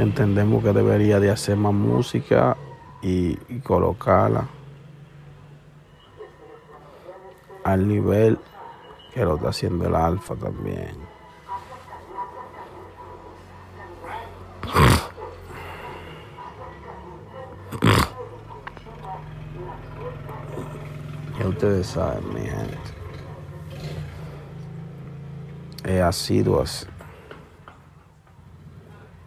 Entendemos que debería de hacer más música y, colocarla al nivel que lo está haciendo el alfa también. Ya ustedes saben, mi gente. Ha sido así.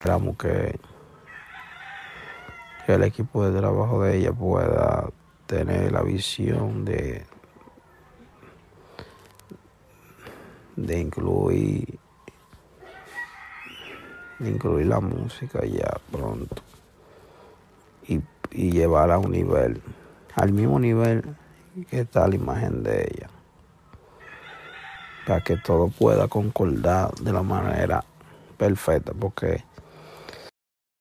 Esperamos que, el equipo de trabajo de ella pueda tener la visión de, incluir incluir la música ya pronto y llevarla a un nivel, al mismo nivel que está la imagen de ella, para que todo pueda concordar de la manera perfecta, porque